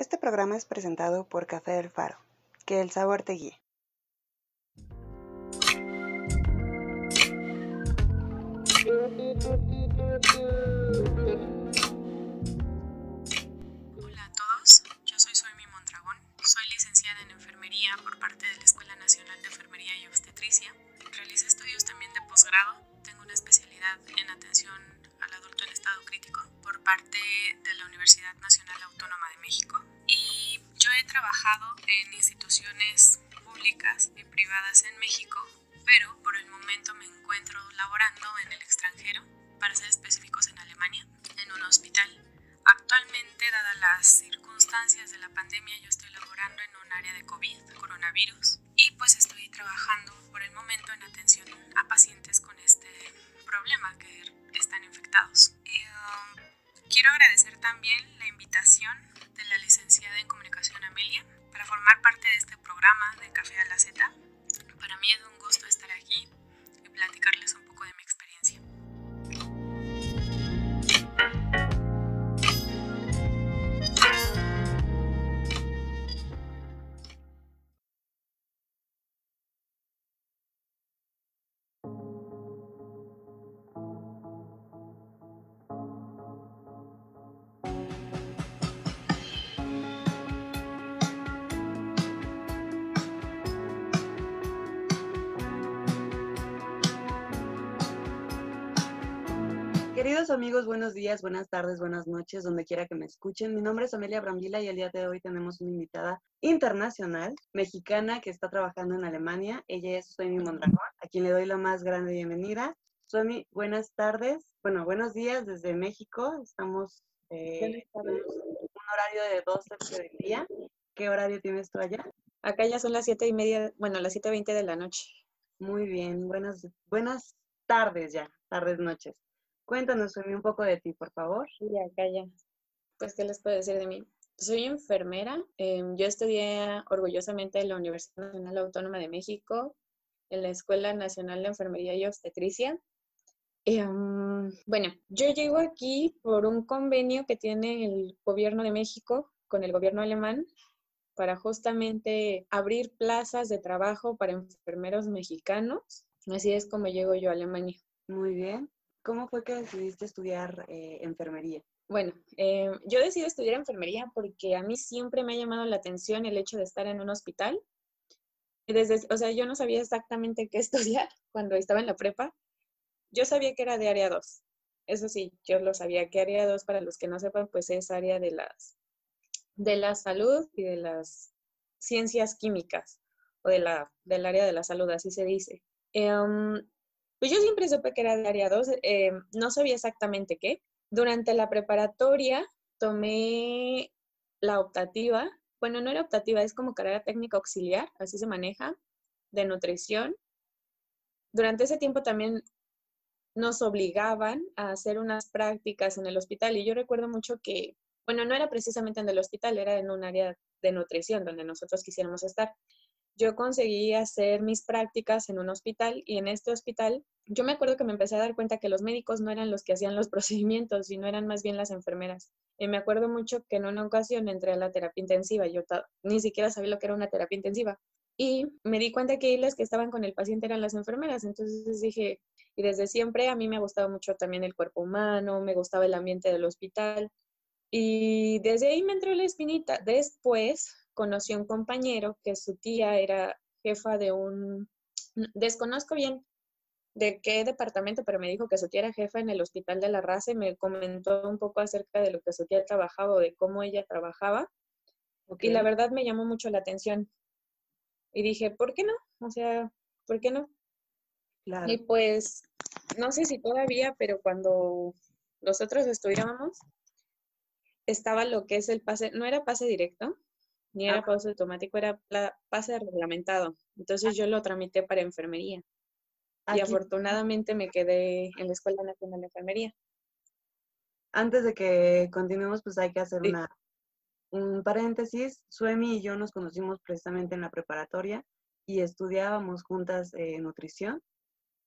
Este programa es presentado por Café del Faro. Que el sabor te guíe. Hola a todos, yo soy Suemi Mondragón, soy licenciada en enfermería por parte de la Escuela Nacional de Enfermería y Obstetricia. Realicé estudios también de posgrado, tengo una especialidad en atención al adulto en estado crítico por parte de la Universidad Nacional Autónoma de México y yo he trabajado en instituciones públicas y privadas en México, pero por el momento me encuentro laborando en el extranjero, para ser específicos en Alemania, en un hospital. Actualmente, dadas las circunstancias de la pandemia, yo estoy laborando en un área de COVID, coronavirus, y pues estoy trabajando por el momento en atención a pacientes con este problema que están infectados. Y, um, quiero agradecer también la invitación de la licenciada en comunicación Amelia para formar parte de este programa de Café a la Z. Para mí es un gusto estar aquí y platicarles un poco de Queridos amigos, buenos días, buenas tardes, buenas noches, donde quiera que me escuchen. Mi nombre es Amelia Brambila y el día de hoy tenemos una invitada internacional, mexicana, que está trabajando en Alemania. Ella es Suemi Mondragón, a quien le doy la más grande bienvenida. Suemi, buenas tardes. Bueno, buenos días desde México. Estamos eh, en un horario de 12 del día. ¿Qué horario tienes tú allá? Acá ya son las siete y media, bueno, las siete veinte de la noche. Muy bien, buenas, buenas tardes ya, tardes, noches. Cuéntanos, un poco de ti, por favor. Ya. Pues, ¿qué les puedo decir de mí? Soy enfermera. em, yo estudié orgullosamente en la Universidad Nacional Autónoma de México, en la Escuela Nacional de Enfermería y Obstetricia. Em, bueno, yo llego aquí por un convenio que tiene el gobierno de México con el gobierno alemán para justamente abrir plazas de trabajo para enfermeros mexicanos. Así es como llego yo a Alemania. Muy bien. ¿Cómo fue que decidiste estudiar eh, enfermería? Bueno, eh, yo decidí estudiar enfermería porque a mí siempre me ha llamado la atención el hecho de estar en un hospital. Desde, o sea, yo no sabía exactamente qué estudiar cuando estaba en la prepa. Yo sabía que era de área 2. Eso sí, yo lo sabía que área 2, para los que no sepan, pues es área de las de la salud y de las ciencias químicas o de la, del área de la salud, así se dice. Em, pues yo siempre supe que era de área 2, eh, no sabía exactamente qué. Durante la preparatoria tomé la optativa, bueno, no era optativa, es como carrera técnica auxiliar, así se maneja, de nutrición. Durante ese tiempo también nos obligaban a hacer unas prácticas en el hospital y yo recuerdo mucho que, bueno, no era precisamente en el hospital, era en un área de nutrición donde nosotros quisiéramos estar yo conseguí hacer mis prácticas en un hospital y en este hospital yo me acuerdo que me empecé a dar cuenta que los médicos no eran los que hacían los procedimientos, sino eran más bien las enfermeras. Y me acuerdo mucho que en una ocasión entré a la terapia intensiva, yo ni siquiera sabía lo que era una terapia intensiva. Y me di cuenta que las que estaban con el paciente eran las enfermeras. Entonces dije, y desde siempre a mí me ha gustado mucho también el cuerpo humano, me gustaba el ambiente del hospital. Y desde ahí me entró la espinita. Después conocí a un compañero que su tía era jefa de un, desconozco bien de qué departamento, pero me dijo que su tía era jefa en el hospital de la raza y me comentó un poco acerca de lo que su tía trabajaba o de cómo ella trabajaba. Y la verdad me llamó mucho la atención. Y dije, ¿por qué no? O sea, ¿por qué no? Claro. Y pues, no sé si todavía, pero cuando nosotros estudiábamos, estaba lo que es el pase, no era pase directo, ni era Ah. pase automático, era pase reglamentado. Entonces yo lo tramité para enfermería y afortunadamente me quedé en la Escuela Nacional de Enfermería. antes de que continuemos, pues hay que hacer Sí. una, un paréntesis. Suemi y yo nos conocimos precisamente en la preparatoria y estudiábamos juntas eh, nutrición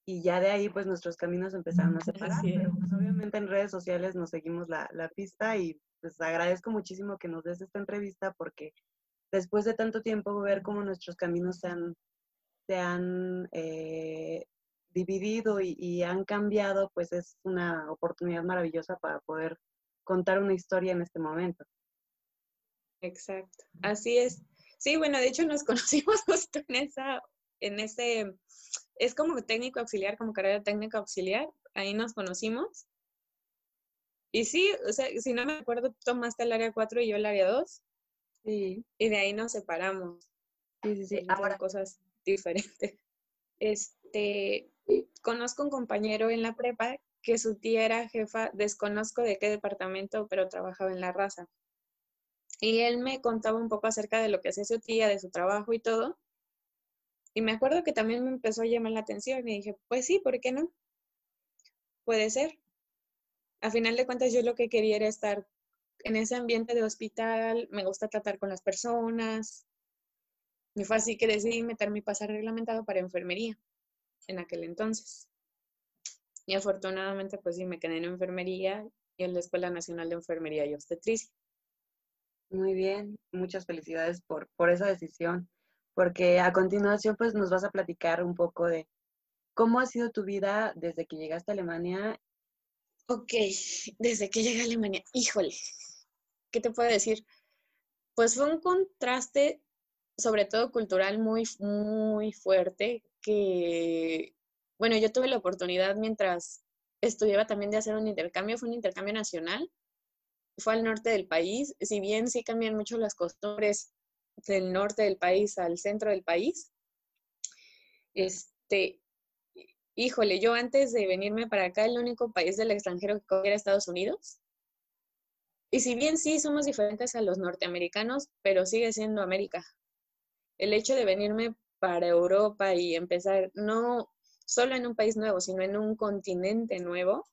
y ya de ahí pues nuestros caminos empezaron a separar, pero pues obviamente en redes sociales nos seguimos la, la pista y pues agradezco muchísimo que nos des esta entrevista porque después de tanto tiempo ver cómo nuestros caminos se han, se han eh, dividido y, han cambiado, pues es una oportunidad maravillosa para poder contar una historia en este momento. Exacto, así es. Sí, bueno, de hecho nos conocimos justo en esa, en ese, es como técnico auxiliar, como carrera técnica auxiliar, ahí nos conocimos. Y sí, o sea, si no me acuerdo, tomaste el área 4 y yo el área 2. Sí. Y de ahí nos separamos. Sí, sí, sí. Ahora cosas diferentes. Este, conozco un compañero en la prepa que su tía era jefa, desconozco de qué departamento, pero trabajaba en la raza. Y él me contaba un poco acerca de lo que hacía su tía, de su trabajo y todo. Y me acuerdo que también me empezó a llamar la atención y dije, pues sí, ¿por qué no? Puede ser. A final de cuentas, yo lo que quería era estar en ese ambiente de hospital, me gusta tratar con las personas. Y fue así que decidí meter mi pase reglamentado para enfermería en aquel entonces. Y afortunadamente, pues sí, me quedé en enfermería y en la Escuela Nacional de Enfermería y Obstetricia. Muy bien, muchas felicidades por, por esa decisión, porque a continuación pues nos vas a platicar un poco de cómo ha sido tu vida desde que llegaste a Alemania. Ok, desde que llegué a Alemania, híjole, ¿qué te puedo decir? Pues fue un contraste, sobre todo cultural, muy, muy fuerte, que, bueno, yo tuve la oportunidad mientras estudiaba también de hacer un intercambio, fue un intercambio nacional, fue al norte del país, si bien sí cambian mucho las costumbres del norte del país al centro del país, este, híjole, yo antes de venirme para acá, el único país del extranjero que era Estados Unidos. Y si bien sí somos diferentes a los norteamericanos, pero sigue siendo América. El hecho de venirme para Europa y empezar, no solo en un país nuevo, sino en un continente nuevo,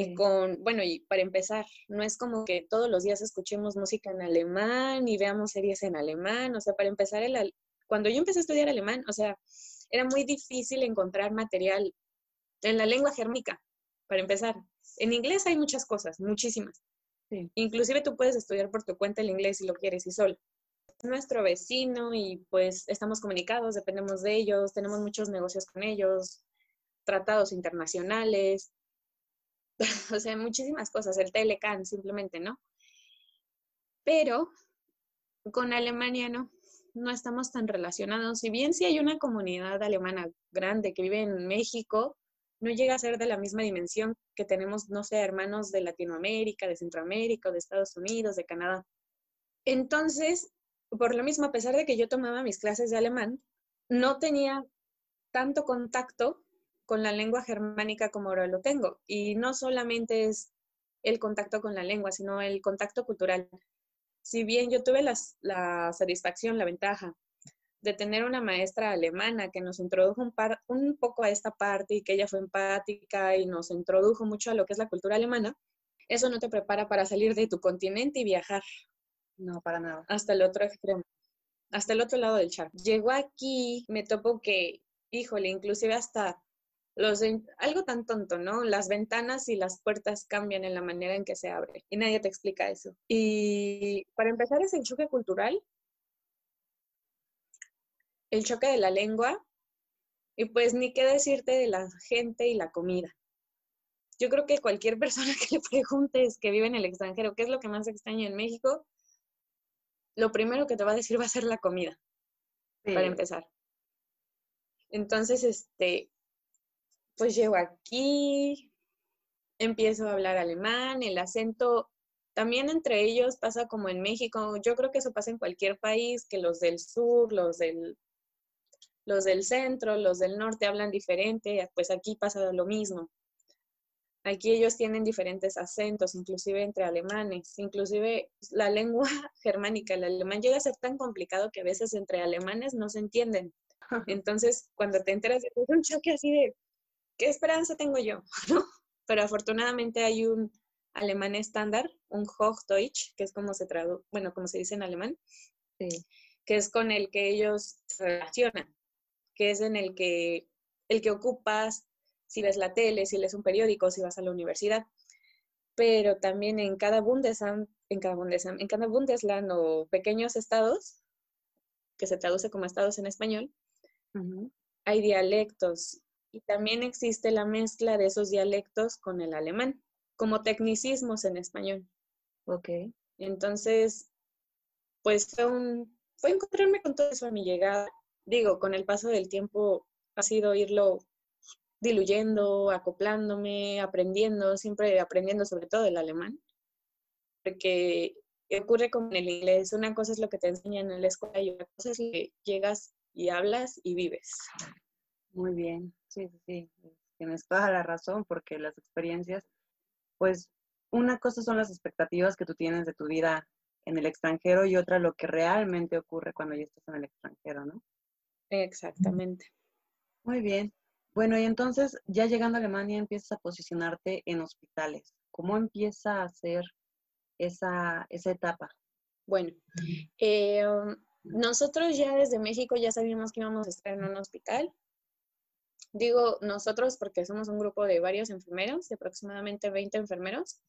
y con, bueno, y para empezar, no es como que todos los días escuchemos música en alemán y veamos series en alemán, o sea, para empezar, el, cuando yo empecé a estudiar alemán, o sea, era muy difícil encontrar material en la lengua germánica, para empezar. En inglés hay muchas cosas, muchísimas. Inclusive tú puedes estudiar por tu cuenta el inglés si lo quieres y solo. Es nuestro vecino y pues estamos comunicados, dependemos de ellos, tenemos muchos negocios con ellos, tratados internacionales, o sea, muchísimas cosas, el Telecan simplemente, ¿no? Pero con Alemania no, no estamos tan relacionados. Si bien sí hay una comunidad alemana grande que vive en México, no llega a ser de la misma dimensión que tenemos, no sé, hermanos de Latinoamérica, de Centroamérica, de Estados Unidos, de Canadá. Entonces, por lo mismo, a pesar de que yo tomaba mis clases de alemán, no tenía tanto contacto con la lengua germánica como ahora lo tengo. Y no solamente es el contacto con la lengua, sino el contacto cultural. Si bien yo tuve la satisfacción, la ventaja de tener una maestra alemana que nos introdujo un, par, un poco a esta parte y que ella fue empática y nos introdujo mucho a lo que es la cultura alemana, eso no te prepara para salir de tu continente y viajar. No, para nada. Hasta el otro extremo, hasta el otro lado del charco. Llegó aquí, me topo que, híjole, inclusive hasta algo tan tonto, ¿no? Las ventanas y las puertas cambian en la manera en que se abre y nadie te explica eso. Y para empezar es el choque cultural, el choque de la lengua y pues ni qué decirte de la gente y la comida. Yo creo que cualquier persona que le preguntes que vive en el extranjero qué es lo que más extraña en México, lo primero que te va a decir va a ser la comida, para empezar. Entonces, este, pues llego aquí, empiezo a hablar alemán, el acento también entre ellos pasa como en México, yo creo que eso pasa en cualquier país, que los del sur, los del, los del centro, los del norte hablan diferente, pues aquí pasa lo mismo. Aquí ellos tienen diferentes acentos, inclusive entre alemanes, inclusive la lengua germánica, el alemán llega a ser tan complicado que a veces entre alemanes no se entienden. Entonces, cuando te enteras de un choque así de, ¿qué esperanza tengo yo? Pero afortunadamente hay un alemán estándar, un Hochdeutsch, que es como se traduce, bueno, como se dice en alemán, que es con el que ellos se relacionan, que es en el que, el que ocupas si ves la tele, si lees un periódico, si vas a la universidad. pero también en cada Bundesamt, en cada Bundesamt, en cada Bundesland o pequeños estados, que se traduce como estados en español, hay dialectos y también existe la mezcla de esos dialectos con el alemán, como tecnicismos en español. Ok. Entonces, pues fue un, fue encontrarme con todo eso a mi llegada. Digo, con el paso del tiempo ha sido irlo diluyendo, acoplándome, aprendiendo, siempre aprendiendo sobre todo el alemán, porque ocurre como en el inglés, una cosa es lo que te enseñan en la escuela y otra cosa es que llegas y hablas y vives. Muy bien, sí, sí, sí, tienes toda la razón, porque las experiencias, pues una cosa son las expectativas que tú tienes de tu vida en el extranjero y otra lo que realmente ocurre cuando ya estás en el extranjero, ¿no? Exactamente. Muy bien. Bueno, y entonces ya llegando a Alemania empiezas a posicionarte en hospitales. ¿Cómo empieza a ser esa, esa etapa? Bueno, eh, nosotros ya desde México ya sabíamos que íbamos a estar en un hospital. Digo nosotros porque somos un grupo de varios enfermeros, de aproximadamente 20 enfermeros.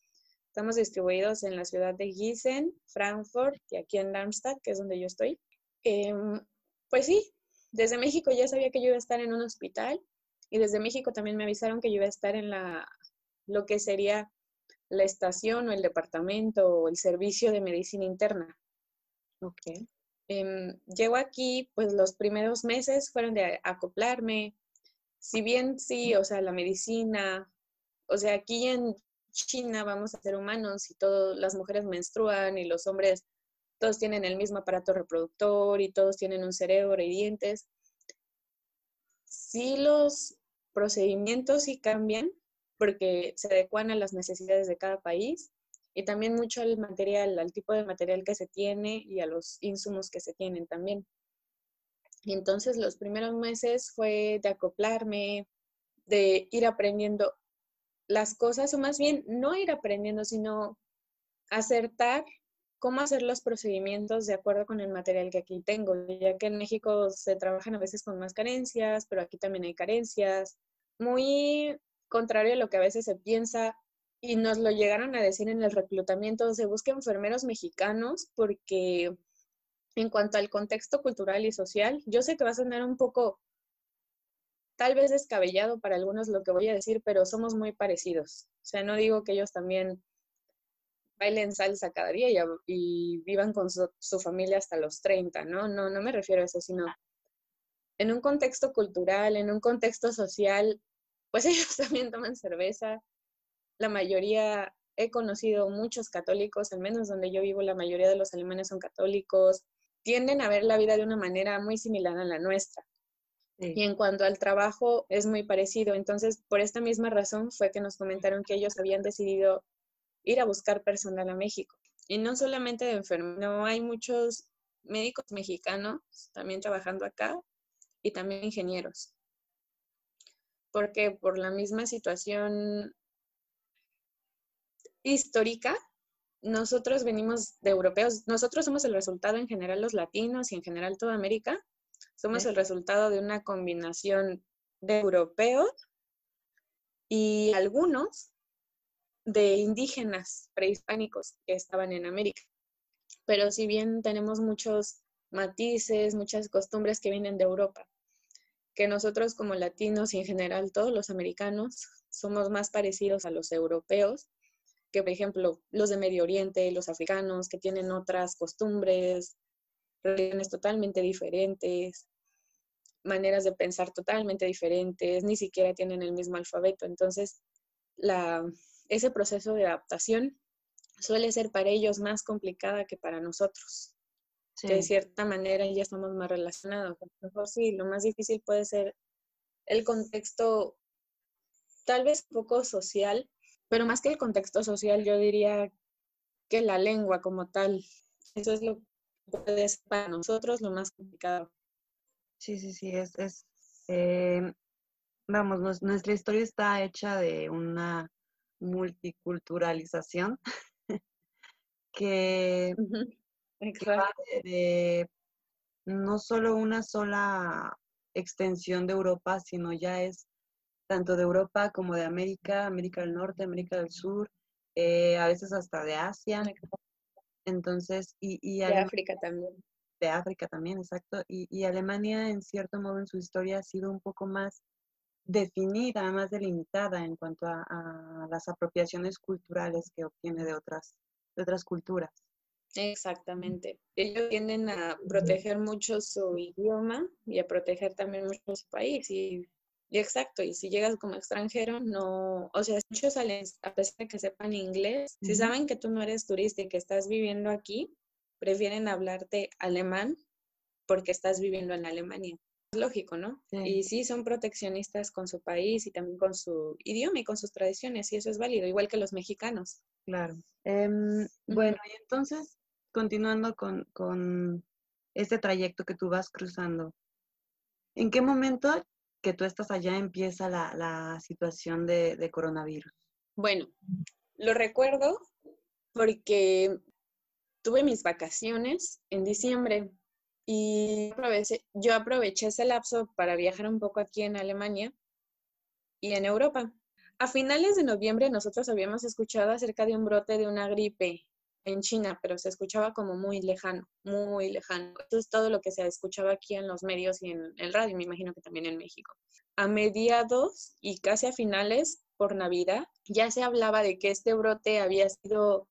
Estamos distribuidos en la ciudad de Gießen, Frankfurt y aquí en Darmstadt, que es donde yo estoy. Em, pues sí, desde México ya sabía que yo iba a estar en un hospital y desde México también me avisaron que yo iba a estar en la, lo que sería la estación o el departamento o el servicio de medicina interna. Ok. Eh, llego aquí, pues los primeros meses fueron de acoplarme. Si bien sí, o sea, la medicina, o sea, aquí en China vamos a ser humanos y todas las mujeres menstruan y los hombres todos tienen el mismo aparato reproductor y todos tienen un cerebro y dientes. Sí los procedimientos sí cambian porque se adecuan a las necesidades de cada país y también mucho al material, al tipo de material que se tiene y a los insumos que se tienen también. Entonces los primeros meses fue de acoplarme, de ir aprendiendo las cosas, o más bien no ir aprendiendo, sino acertar cómo hacer los procedimientos de acuerdo con el material que aquí tengo, ya que en México se trabajan a veces con más carencias, pero aquí también hay carencias. Muy contrario a lo que a veces se piensa y nos lo llegaron a decir en el reclutamiento, se busca enfermeros mexicanos porque en cuanto al contexto cultural y social, yo sé que va a sonar un poco tal vez descabellado para algunos lo que voy a decir, pero somos muy parecidos. O sea, no digo que ellos también bailen salsa cada día y, vivan con su, familia hasta los 30, ¿no? No, no me refiero a eso, sino en un contexto cultural, en un contexto social, pues ellos también toman cerveza. La mayoría, he conocido muchos católicos, al menos donde yo vivo, la mayoría de los alemanes son católicos, tienden a ver la vida de una manera muy similar a la nuestra. Y en cuanto al trabajo, es muy parecido. Entonces, por esta misma razón fue que nos comentaron que ellos habían decidido ir a buscar personal a México. Y no solamente de enfermeros, no hay muchos médicos mexicanos también trabajando acá y también ingenieros. Porque por la misma situación histórica, nosotros venimos de europeos, nosotros somos el resultado en general los latinos y en general toda América, somos el resultado de una combinación de europeos y algunos de indígenas prehispánicos que estaban en América. Pero si bien tenemos muchos matices, muchas costumbres que vienen de Europa, que nosotros como latinos y en general todos los americanos somos más parecidos a los europeos que, por ejemplo, los de Medio Oriente, los africanos, que tienen otras costumbres, religiones totalmente diferentes, maneras de pensar totalmente diferentes, ni siquiera tienen el mismo alfabeto. Entonces, la, ese proceso de adaptación suele ser para ellos más complicada que para nosotros. de cierta manera ya estamos más relacionados. Mejor sí, lo más difícil puede ser el contexto, tal vez poco social, pero más que el contexto social, yo diría que la lengua como tal. Eso es lo que puede ser para nosotros lo más complicado. Sí, sí, sí, es, es eh, vamos, nuestra historia está hecha de una multiculturalización que, de, no solo una sola extensión de Europa, sino ya es tanto de Europa como de América, América del Norte, América del Sur, eh, a veces hasta de Asia. Entonces, y, y de África también. De África también, exacto. Y, y Alemania, en cierto modo, en su historia ha sido un poco más definida, más delimitada en cuanto a, a, las apropiaciones culturales que obtiene de otras, de otras culturas. Exactamente. Ellos tienden a proteger mucho su idioma y a proteger también mucho su país. Y exacto, y si llegas como extranjero, no, o sea, muchos salen, a pesar de que sepan inglés, si saben que tú no eres turista y que estás viviendo aquí, prefieren hablarte alemán porque estás viviendo en Alemania. Es lógico, ¿no? Y sí, son proteccionistas con su país y también con su idioma y con sus tradiciones, y eso es válido, igual que los mexicanos. Claro. Em, bueno, y entonces, continuando con, con este trayecto que tú vas cruzando, ¿en qué momento que tú estás allá empieza la, la situación de, de, coronavirus? Bueno, lo recuerdo porque tuve mis vacaciones en diciembre y yo aproveché ese lapso para viajar un poco aquí en Alemania y en Europa. A finales de noviembre nosotros habíamos escuchado acerca de un brote de una gripe en China, pero se escuchaba como muy lejano, muy lejano. Eso es todo lo que se escuchaba aquí en los medios y en el radio, me imagino que también en México. A mediados y casi a finales, por Navidad, ya se hablaba de que este brote había sido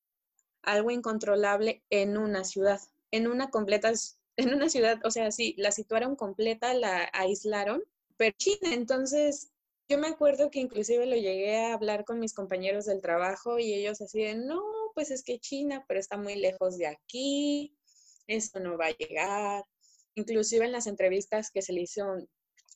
algo incontrolable en una ciudad, en una completa, en una ciudad, o sea, sí, la situaron completa, la aislaron, pero China, entonces yo me acuerdo que inclusive lo llegué a hablar con mis compañeros del trabajo y ellos así de, no, pues es que China, pero está muy lejos de aquí, eso no va a llegar. Inclusive en las entrevistas que se le hicieron,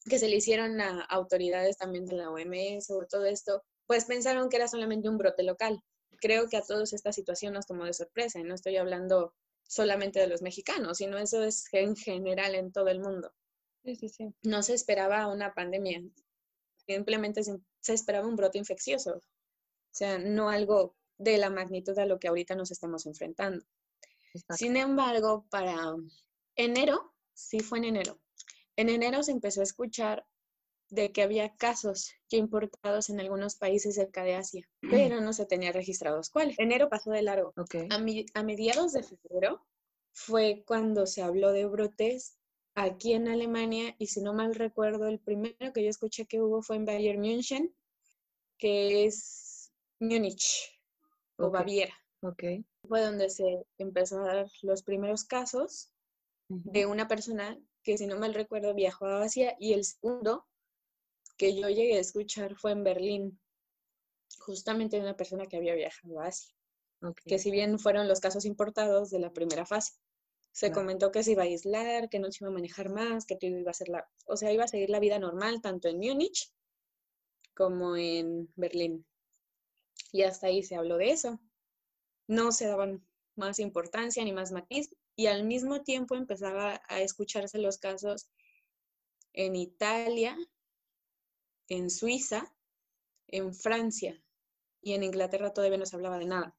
que se le hicieron a autoridades también de la OMS o todo esto, pues pensaron que era solamente un brote local. Creo que a todos esta situación nos tomó de sorpresa y no estoy hablando solamente de los mexicanos, sino eso es en general en todo el mundo. Sí, sí, sí. No se esperaba una pandemia, simplemente se, se esperaba un brote infeccioso, o sea, no algo de la magnitud a lo que ahorita nos estamos enfrentando. Exacto. Sin embargo, para enero, sí fue en enero, en enero se empezó a escuchar de que había casos ya importados en algunos países cerca de Asia, pero no se tenía registrados cuáles. Enero pasó de largo. Okay. A, mi, a mediados de febrero fue cuando se habló de brotes aquí en Alemania y si no mal recuerdo, el primero que yo escuché que hubo fue en Bayern München, que es Múnich, o. Baviera. Ok. Fue donde se empezó a dar los primeros casos de una persona que, si no mal recuerdo, viajó a Asia y el segundo que yo llegué a escuchar fue en Berlín, justamente de una persona que había viajado a Asia, Ok. que si bien fueron los casos importados de la primera fase, se Claro. comentó que se iba a aislar, que no se iba a manejar más, que iba a ser la, o sea, iba a seguir la vida normal tanto en Múnich como en Berlín. Y hasta ahí se habló de eso. No se daban más importancia ni más matiz y al mismo tiempo empezaba a escucharse los casos en Italia, en Suiza, en Francia y en Inglaterra todavía no se hablaba de nada.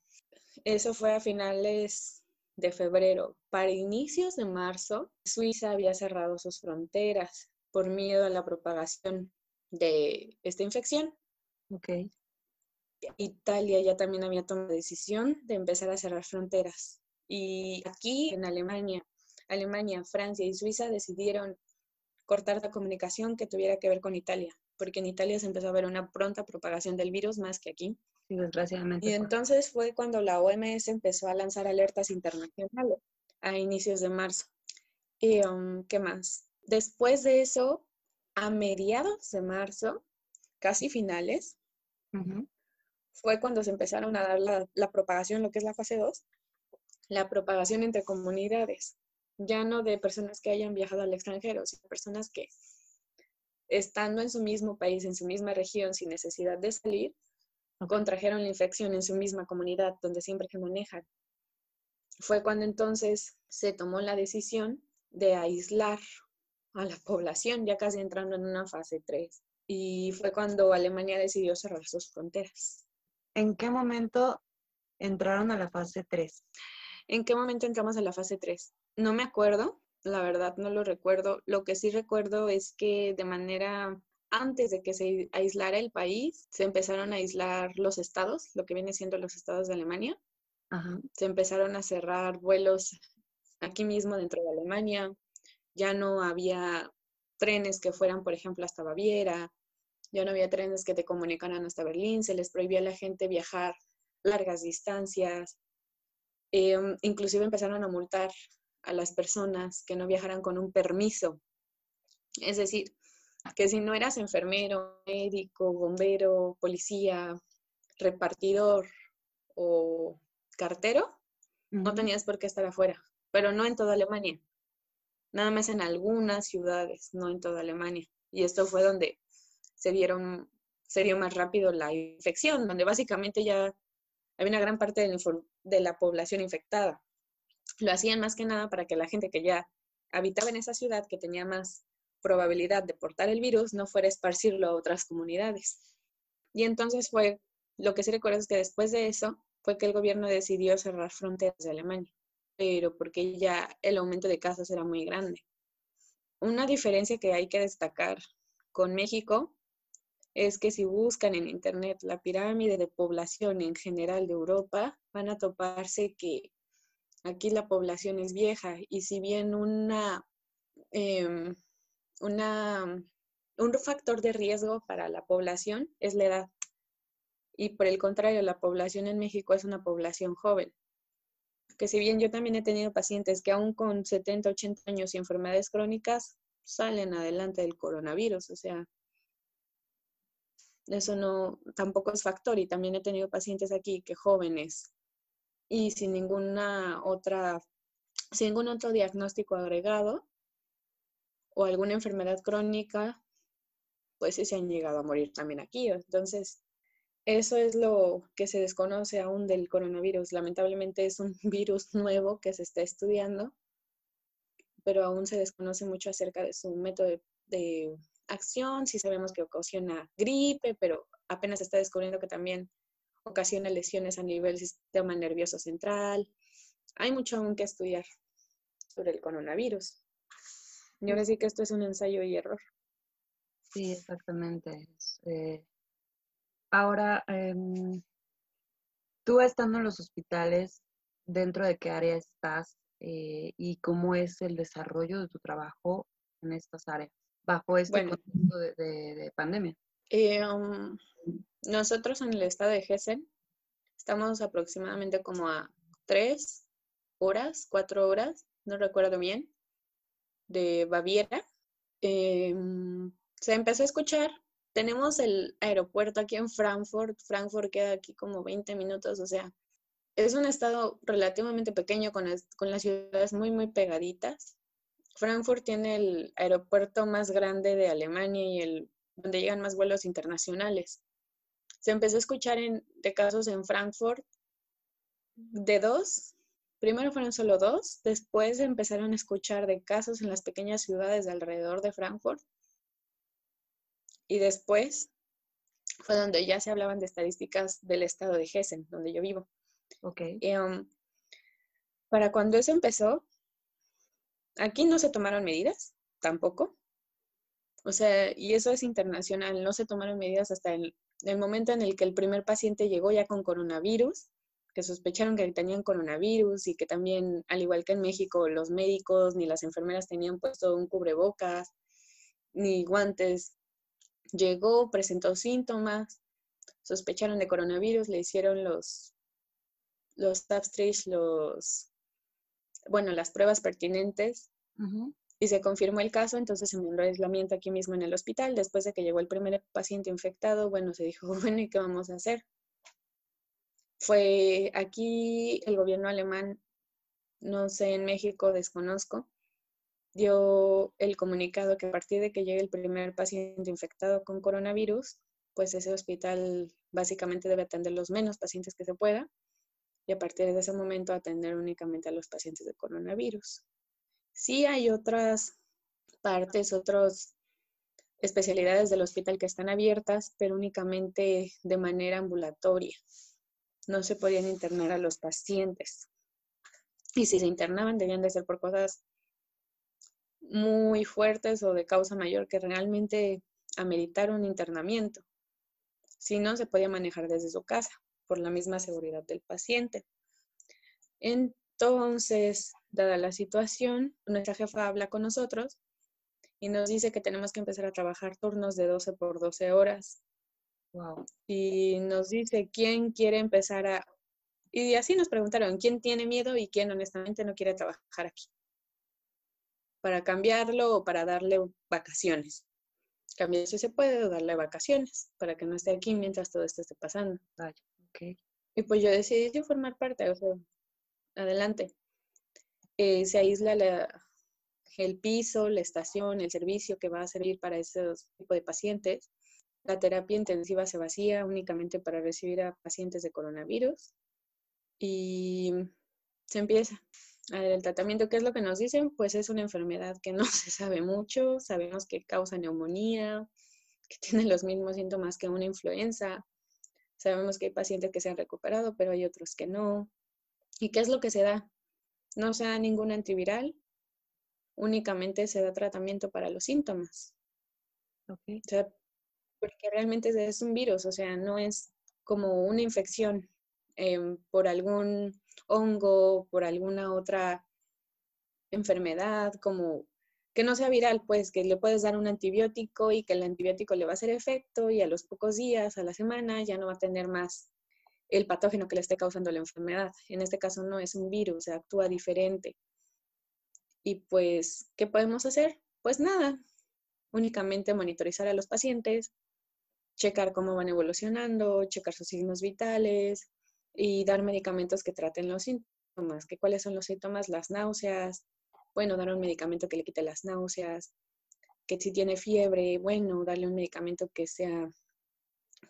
Eso fue a finales de febrero. Para inicios de marzo, Suiza había cerrado sus fronteras por miedo a la propagación de esta infección. Ok. Italia ya también había tomado la decisión de empezar a cerrar fronteras. Y aquí en Alemania, Alemania, Francia y Suiza decidieron cortar la comunicación que tuviera que ver con Italia, porque en Italia se empezó a ver una pronta propagación del virus más que aquí. Desgraciadamente. Y entonces fue cuando la OMS empezó a lanzar alertas internacionales a inicios de marzo. Y, um, ¿qué más? Después de eso, a mediados de marzo, casi finales. Fue cuando se empezaron a dar la, propagación, lo que es la fase 2, la propagación entre comunidades, ya no de personas que hayan viajado al extranjero, sino personas que estando en su mismo país, en su misma región, sin necesidad de salir, contrajeron la infección en su misma comunidad, donde siempre se manejan. Fue cuando entonces se tomó la decisión de aislar a la población, ya casi entrando en una fase 3. Y fue cuando Alemania decidió cerrar sus fronteras. ¿En qué momento entraron a la fase 3? ¿En qué momento entramos a la fase 3? No me acuerdo, la verdad no lo recuerdo. Lo que sí recuerdo es que de manera antes de que se aislara el país, se empezaron a aislar los estados, lo que viene siendo los estados de Alemania. Se empezaron a cerrar vuelos aquí mismo dentro de Alemania. Ya no había trenes que fueran, por ejemplo, hasta Baviera. Ya no había trenes que te comunicaran hasta Berlín. Se les prohibía a la gente viajar largas distancias. Em, inclusive empezaron a multar a las personas que no viajaran con un permiso. Es decir, que si no eras enfermero, médico, bombero, policía, repartidor o cartero, no tenías por qué estar afuera, pero no en toda Alemania, nada más en algunas ciudades, no en toda Alemania. Y esto fue donde se dieron, se dio más rápido la infección, donde básicamente ya había una gran parte de la, población infectada. Lo hacían más que nada para que la gente que ya habitaba en esa ciudad, que tenía más probabilidad de portar el virus no fuera esparcirlo a otras comunidades. Y entonces fue, lo que sí recuerdo es que después de eso fue que el gobierno decidió cerrar fronteras de Alemania, pero porque ya el aumento de casos era muy grande. Una diferencia que hay que destacar con México es que si buscan en Internet la pirámide de población en general de Europa, van a toparse que aquí la población es vieja y si bien una, em, una, un factor de riesgo para la población es la edad. Y por el contrario, la población en México es una población joven. Que si bien yo también he tenido pacientes que aún con 70, 80 años y enfermedades crónicas salen adelante del coronavirus, o sea, eso no tampoco es factor y también he tenido pacientes aquí que jóvenes y sin ninguna otra sin ningún otro diagnóstico agregado o alguna enfermedad crónica, pues sí se han llegado a morir también aquí. Entonces, eso es lo que se desconoce aún del coronavirus. Lamentablemente es un virus nuevo que se está estudiando, pero aún se desconoce mucho acerca de su método de, acción. Sí sabemos que ocasiona gripe, pero apenas se está descubriendo que también ocasiona lesiones a nivel sistema nervioso central. Hay mucho aún que estudiar sobre el coronavirus. Y ahora sí que esto es un ensayo y error. Sí, exactamente. Eh, ahora, em, tú estando en los hospitales, ¿dentro de qué área estás eh, y cómo es el desarrollo de tu trabajo en estas áreas bajo este contexto de, pandemia? Eh, um, nosotros en el estado de Hessen estamos aproximadamente como a tres horas, cuatro horas, no recuerdo bien, de Baviera, em, se empezó a escuchar. Tenemos el aeropuerto aquí en Frankfurt. Frankfurt queda aquí como 20 minutos, o sea, es un estado relativamente pequeño con las, con las ciudades muy, muy pegaditas. Frankfurt tiene el aeropuerto más grande de Alemania y el donde llegan más vuelos internacionales. Se empezó a escuchar en, de casos en Frankfurt de dos Primero fueron solo dos, después empezaron a escuchar de casos en las pequeñas ciudades de alrededor de Frankfurt y después fue donde ya se hablaban de estadísticas del estado de Hessen, donde yo vivo. Ok. Um, para cuando eso empezó, aquí no se tomaron medidas, tampoco. O sea, y eso es internacional, no se tomaron medidas hasta el momento en el que el primer paciente llegó ya con coronavirus que sospecharon que tenían coronavirus y que también, al igual que en México, los médicos ni las enfermeras tenían puesto un cubrebocas ni guantes. Llegó, presentó síntomas, sospecharon de coronavirus, le hicieron los, los los, bueno, las pruebas pertinentes y se confirmó el caso, entonces se mandó aislamiento aquí mismo en el hospital. Después de que llegó el primer paciente infectado, bueno, se dijo, bueno, ¿y qué vamos a hacer? Fue aquí el gobierno alemán, no sé, en México desconozco, dio el comunicado que a partir de que llegue el primer paciente infectado con coronavirus, pues ese hospital básicamente debe atender los menos pacientes que se pueda y a partir de ese momento atender únicamente a los pacientes de coronavirus. Sí hay otras partes, otras especialidades del hospital que están abiertas, pero únicamente de manera ambulatoria no se podían internar a los pacientes. Y si se internaban, debían de ser por cosas muy fuertes o de causa mayor que realmente ameritar un internamiento. Si no, se podía manejar desde su casa por la misma seguridad del paciente. Entonces, dada la situación, nuestra jefa habla con nosotros y nos dice que tenemos que empezar a trabajar turnos de 12 por 12 horas. Wow. Y nos dice quién quiere empezar a... Y así nos preguntaron quién tiene miedo y quién honestamente no quiere trabajar aquí. Para cambiarlo o para darle vacaciones. Cambiar si se puede o darle vacaciones para que no esté aquí mientras todo esto esté pasando. Vaya, Y pues yo decidí formar parte, adelante. Eh, se aísla la, el piso, la estación, el servicio que va a servir para ese tipo de pacientes. La terapia intensiva se vacía únicamente para recibir a pacientes de coronavirus y se empieza. El tratamiento, ¿qué es lo que nos dicen? Pues es una enfermedad que no se sabe mucho, sabemos que causa neumonía, que tiene los mismos síntomas que una influenza, sabemos que hay pacientes que se han recuperado, pero hay otros que no. ¿Y qué es lo que se da? No se da ningún antiviral, únicamente se da tratamiento para los síntomas. Okay. O sea, porque realmente es un virus, o sea, no es como una infección em, por algún hongo, por alguna otra enfermedad, como que no sea viral, pues que le puedes dar un antibiótico y que el antibiótico le va a hacer efecto y a los pocos días, a la semana, ya no va a tener más el patógeno que le esté causando la enfermedad. En este caso no es un virus, actúa diferente. Y pues, ¿qué podemos hacer? Pues nada, únicamente monitorizar a los pacientes, checar cómo van evolucionando, checar sus signos vitales y dar medicamentos que traten los síntomas, que cuáles son los síntomas, las náuseas, bueno, dar un medicamento que le quite las náuseas, que si tiene fiebre, bueno, darle un medicamento que sea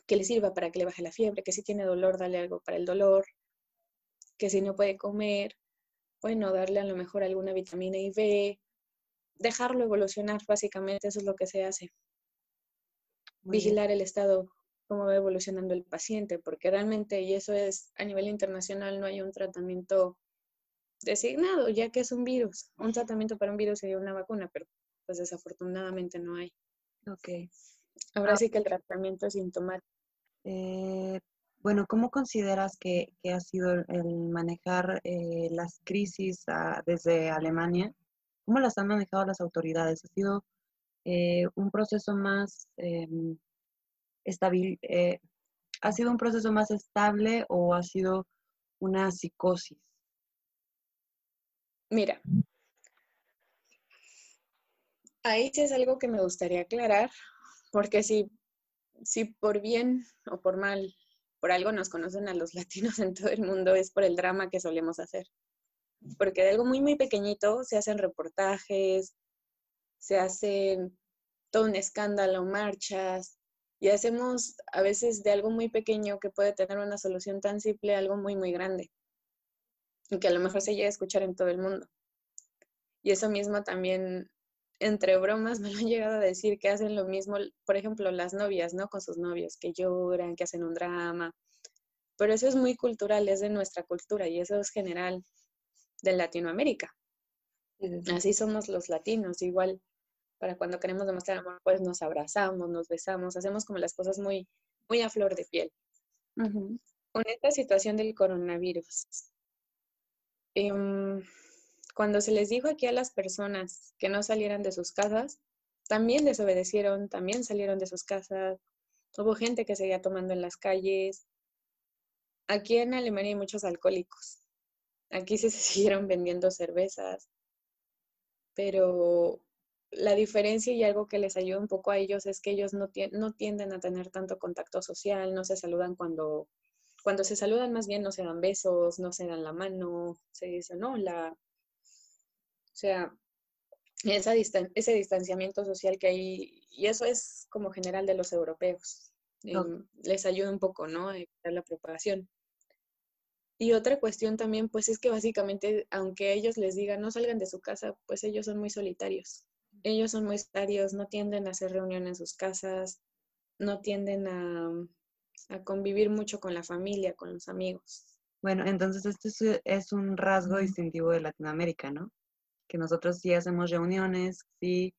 que le sirva para que le baje la fiebre, que si tiene dolor, darle algo para el dolor, que si no puede comer, bueno, darle a lo mejor alguna vitamina y B, dejarlo evolucionar, básicamente eso es lo que se hace. Vigilar el estado, cómo va evolucionando el paciente, porque realmente, y eso es a nivel internacional, no hay un tratamiento designado, ya que es un virus. Un tratamiento para un virus sería una vacuna, pero pues desafortunadamente no hay. Ok. Ahora sí que el tratamiento es sintomático. Eh, bueno, ¿cómo consideras que, ha sido el, manejar eh, las crisis ah, desde Alemania? ¿Cómo las han manejado las autoridades? ¿Ha sido eh, un proceso más em, estable? Eh, ¿Ha sido un proceso más estable o ha sido una psicosis? Mira, ahí sí es algo que me gustaría aclarar, porque si, si por bien o por mal por algo nos conocen a los latinos en todo el mundo, es por el drama que solemos hacer. Porque de algo muy, muy pequeñito se hacen reportajes, se hacen todo un escándalo, marchas, y hacemos a veces de algo muy pequeño que puede tener una solución tan simple, algo muy, muy grande. Y que a lo mejor se llega a escuchar en todo el mundo. Y eso mismo también, entre bromas, me lo han llegado a decir que hacen lo mismo, por ejemplo, las novias, ¿no? Con sus novios, que lloran, que hacen un drama. Pero eso es muy cultural, es de nuestra cultura y eso es general de Latinoamérica. Así somos los latinos, igual para cuando queremos demostrar amor, pues nos abrazamos, nos besamos, hacemos como las cosas muy, muy a flor de piel. Con esta situación del coronavirus, em, cuando se les dijo aquí a las personas que no salieran de sus casas, también desobedecieron, también salieron de sus casas. Hubo gente que seguía tomando en las calles. Aquí en Alemania hay muchos alcohólicos. Aquí se siguieron vendiendo cervezas. Pero la diferencia y algo que les ayuda un poco a ellos es que ellos no, no tienden a tener tanto contacto social, no se saludan cuando, cuando se saludan más bien no se dan besos, no se dan la mano, se dicen hola, o sea, esa ese distanciamiento social que hay, y eso es como general de los europeos, les ayuda un poco, ¿no? A evitar la propagación. Y otra cuestión también, pues es que básicamente, aunque ellos les digan no salgan de su casa, pues ellos son muy solitarios. Ellos son muy solitarios, no tienden a hacer reuniones en sus casas, no tienden a, a convivir mucho con la familia, con los amigos. Bueno, entonces este es un rasgo distintivo de Latinoamérica, ¿no? que nosotros sí hacemos reuniones, sí,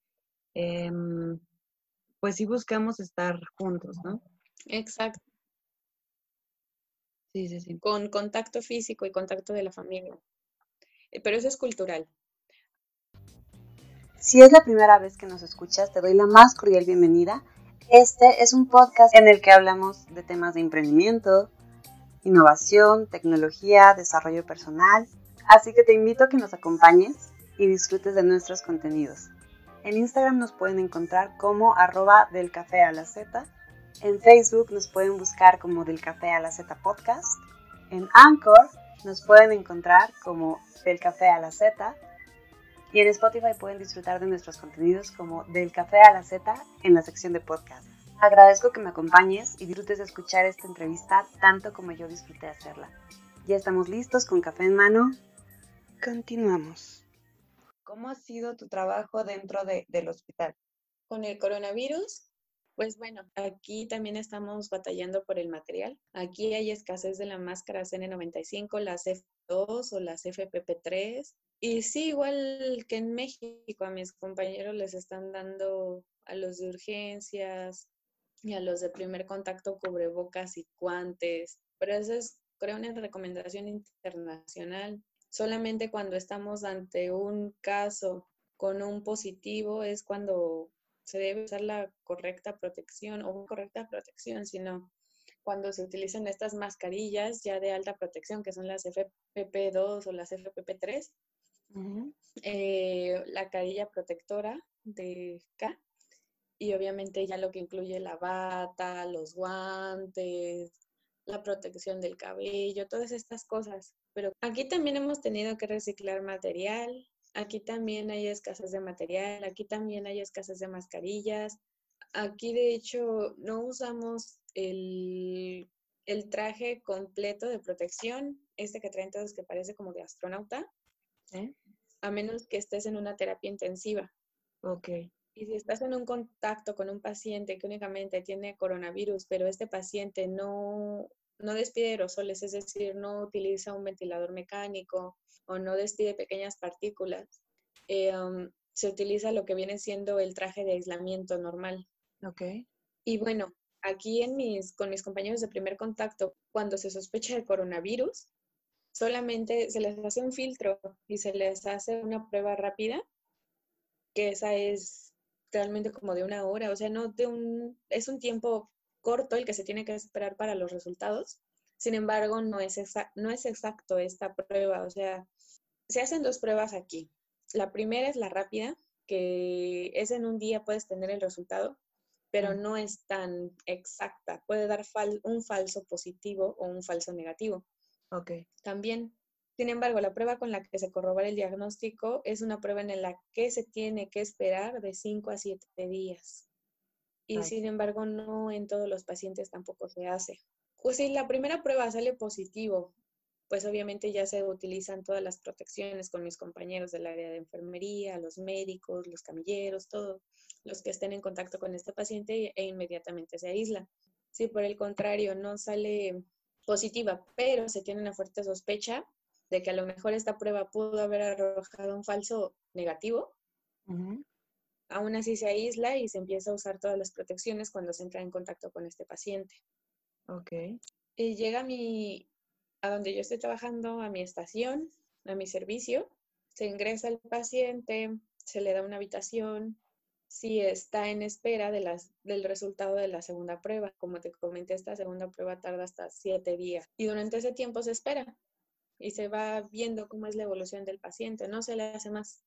em, pues sí buscamos estar juntos, ¿no? Exacto. Sí, sí, sí. Con contacto físico y contacto de la familia. Eh, pero eso es cultural. Si es la primera vez que nos escuchas, te doy la más cordial bienvenida. Este es un podcast en el que hablamos de temas de emprendimiento, innovación, tecnología, desarrollo personal. Así que te invito a que nos acompañes y disfrutes de nuestros contenidos. En Instagram nos pueden encontrar como arroba del café a la Z. En Facebook nos pueden buscar como del café a la Z podcast. En Anchor nos pueden encontrar como del café a la Z. Y en Spotify pueden disfrutar de nuestros contenidos como del café a la Z en la sección de podcast. Agradezco que me acompañes y disfrutes de escuchar esta entrevista tanto como yo disfruté hacerla. Ya estamos listos con café en mano. Continuamos. ¿Cómo ha sido tu trabajo dentro del hospital? Con el coronavirus, pues bueno, aquí también estamos batallando por el material. Aquí hay escasez de las máscaras N95, las F2 o las FPP3. Y sí, igual que en México, a mis compañeros les están dando a los de urgencias y a los de primer contacto cubrebocas y guantes. Pero esa es, creo, una recomendación internacional Solamente cuando estamos ante un caso con un positivo es cuando se debe usar la correcta protección o correcta protección, sino cuando se utilizan estas mascarillas ya de alta protección, que son las FPP2 o las FPP3, eh, la carilla protectora de K, y obviamente ya lo que incluye la bata, los guantes, la protección del cabello, todas estas cosas. Pero aquí también hemos tenido que reciclar material, aquí también hay escasez de material, aquí también hay escasez de mascarillas. Aquí de hecho no usamos el, traje completo de protección, este que traen todos que parece como de astronauta, a menos que estés en una terapia intensiva. Ok. Y si estás en un contacto con un paciente que únicamente tiene coronavirus, pero este paciente no, no despide aerosoles, es decir, no utiliza un ventilador mecánico o no despide pequeñas partículas, eh, um, se utiliza lo que viene siendo el traje de aislamiento normal. Ok. Y bueno, aquí en mis, con mis compañeros de primer contacto, cuando se sospecha de coronavirus, solamente se les hace un filtro y se les hace una prueba rápida, que esa es realmente como de una hora, o sea, no de un, es un tiempo corto el que se tiene que esperar para los resultados. Sin embargo, no es, no es exacto esta prueba, o sea, se hacen dos pruebas aquí. La primera es la rápida, que es en un día puedes tener el resultado, pero no es tan exacta. Puede dar un falso positivo o un falso negativo. Ok. También sin embargo, la prueba con la que se corrobora el diagnóstico es una prueba en la que se tiene que esperar de 5 a 7 días. Y sin embargo, no en todos los pacientes tampoco se hace. Pues si la primera prueba sale positivo, pues obviamente ya se utilizan todas las protecciones con mis compañeros del área de enfermería, los médicos, los camilleros, todos los que estén en contacto con este paciente e inmediatamente se aíslan. Si por el contrario no sale positiva, pero se tiene una fuerte sospecha, de que a lo mejor esta prueba pudo haber arrojado un falso negativo, aún así se aísla y se empieza a usar todas las protecciones cuando se entra en contacto con este paciente. Ok. Y llega a, mi, a donde yo estoy trabajando, a mi estación, a mi servicio, se ingresa el paciente, se le da una habitación, si está en espera de las, del resultado de la segunda prueba. Como te comenté, esta segunda prueba tarda hasta siete días y durante ese tiempo se espera y se va viendo cómo es la evolución del paciente, no se le hace más.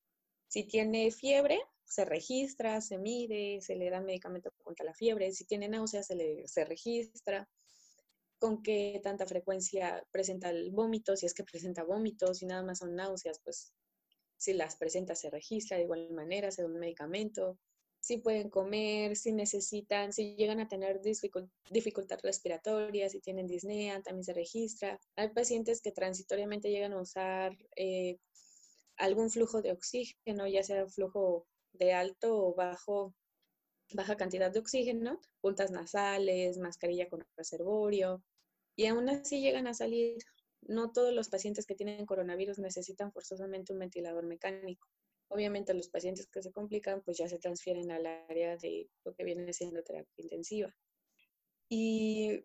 Si tiene fiebre, se registra, se mide, se le da medicamento contra la fiebre, si tiene náuseas, se, le, se registra, con qué tanta frecuencia presenta el vómito, si es que presenta vómitos, si nada más son náuseas, pues si las presenta se registra de igual manera, se da un medicamento, si pueden comer, si necesitan, si llegan a tener dificultad respiratoria, si tienen disnea, también se registra. Hay pacientes que transitoriamente llegan a usar eh, algún flujo de oxígeno, ya sea flujo de alto o bajo, baja cantidad de oxígeno, puntas nasales, mascarilla con reservorio, y aún así llegan a salir. No todos los pacientes que tienen coronavirus necesitan forzosamente un ventilador mecánico. Obviamente los pacientes que se complican pues ya se transfieren al área de lo que viene siendo terapia intensiva. Y